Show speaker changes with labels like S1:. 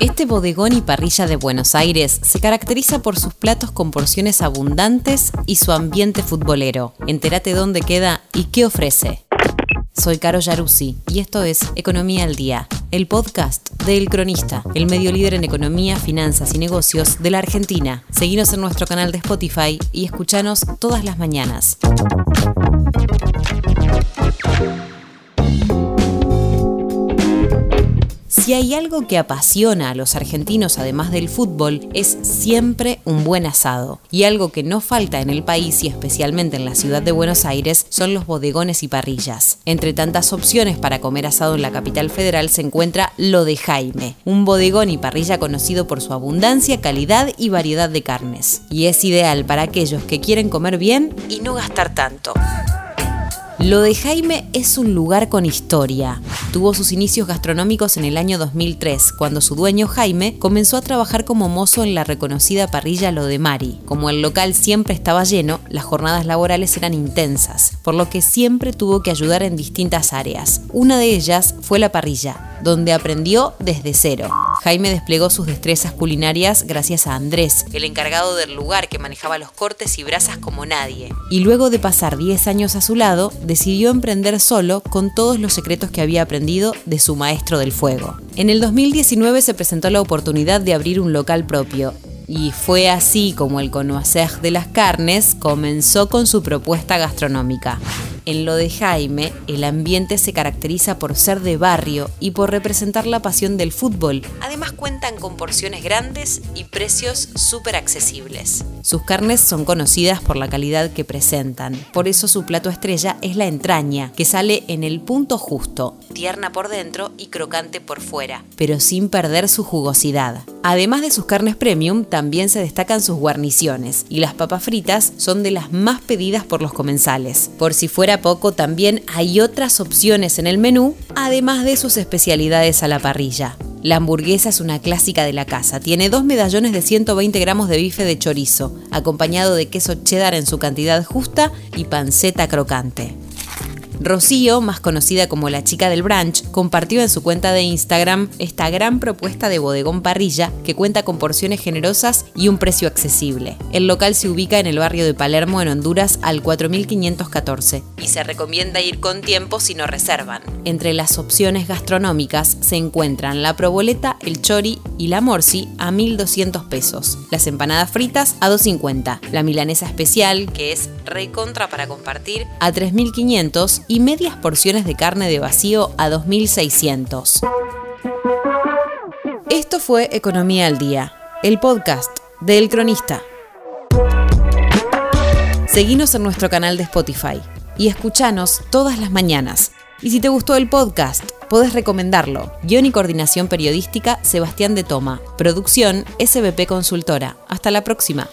S1: Este bodegón y parrilla de Buenos Aires se caracteriza por sus platos con porciones abundantes y su ambiente futbolero. Entérate dónde queda y qué ofrece. Soy Caro Yaruzzi y esto es Economía al Día, el podcast de El Cronista, el medio líder en economía, finanzas y negocios de la Argentina. Seguinos en nuestro canal de Spotify y escuchanos todas las mañanas. Si hay algo que apasiona a los argentinos además del fútbol, es siempre un buen asado. Y algo que no falta en el país y especialmente en la ciudad de Buenos Aires son los bodegones y parrillas. Entre tantas opciones para comer asado en la capital federal se encuentra Lo de Jaime, un bodegón y parrilla conocido por su abundancia, calidad y variedad de carnes. Y es ideal para aquellos que quieren comer bien y no gastar tanto. Lo de Jaime es un lugar con historia. Tuvo sus inicios gastronómicos en el año 2003, cuando su dueño Jaime comenzó a trabajar como mozo en la reconocida parrilla Lo de Mari. Como el local siempre estaba lleno, las jornadas laborales eran intensas, por lo que siempre tuvo que ayudar en distintas áreas. Una de ellas fue la parrilla, donde aprendió desde cero. Jaime desplegó sus destrezas culinarias gracias a Andrés, el encargado del lugar que manejaba los cortes y brasas como nadie. Y luego de pasar 10 años a su lado, decidió emprender solo con todos los secretos que había aprendido de su maestro del fuego. En el 2019 se presentó la oportunidad de abrir un local propio y fue así como el conocer de las carnes comenzó con su propuesta gastronómica. En lo de Jaime, el ambiente se caracteriza por ser de barrio y por representar la pasión del fútbol. Además cuentan con porciones grandes y precios súper accesibles. Sus carnes son conocidas por la calidad que presentan. Por eso su plato estrella es la entraña, que sale en el punto justo, tierna por dentro y crocante por fuera, pero sin perder su jugosidad. Además de sus carnes premium, también se destacan sus guarniciones y las papas fritas son de las más pedidas por los comensales. Por si fuera poco, también hay otras opciones en el menú, además de sus especialidades a la parrilla. La hamburguesa es una clásica de la casa. Tiene dos medallones de 120 gramos de bife de chorizo, acompañado de queso cheddar en su cantidad justa y panceta crocante. Rocío, más conocida como la chica del brunch, compartió en su cuenta de Instagram esta gran propuesta de bodegón parrilla que cuenta con porciones generosas y un precio accesible. El local se ubica en el barrio de Palermo, en Honduras, al 4514 y se recomienda ir con tiempo si no reservan. Entre las opciones gastronómicas se encuentran la proboleta, el chori y la morsi a 1200 pesos, las empanadas fritas a 250, la milanesa especial, que es recontra para compartir, a 3500 y medias porciones de carne de vacío a 2.600. Esto fue Economía al Día, el podcast de El Cronista. Seguinos en nuestro canal de Spotify y escuchanos todas las mañanas. Y si te gustó el podcast, podés recomendarlo. Guión y coordinación periodística Sebastián de Toma. Producción SBP Consultora. Hasta la próxima.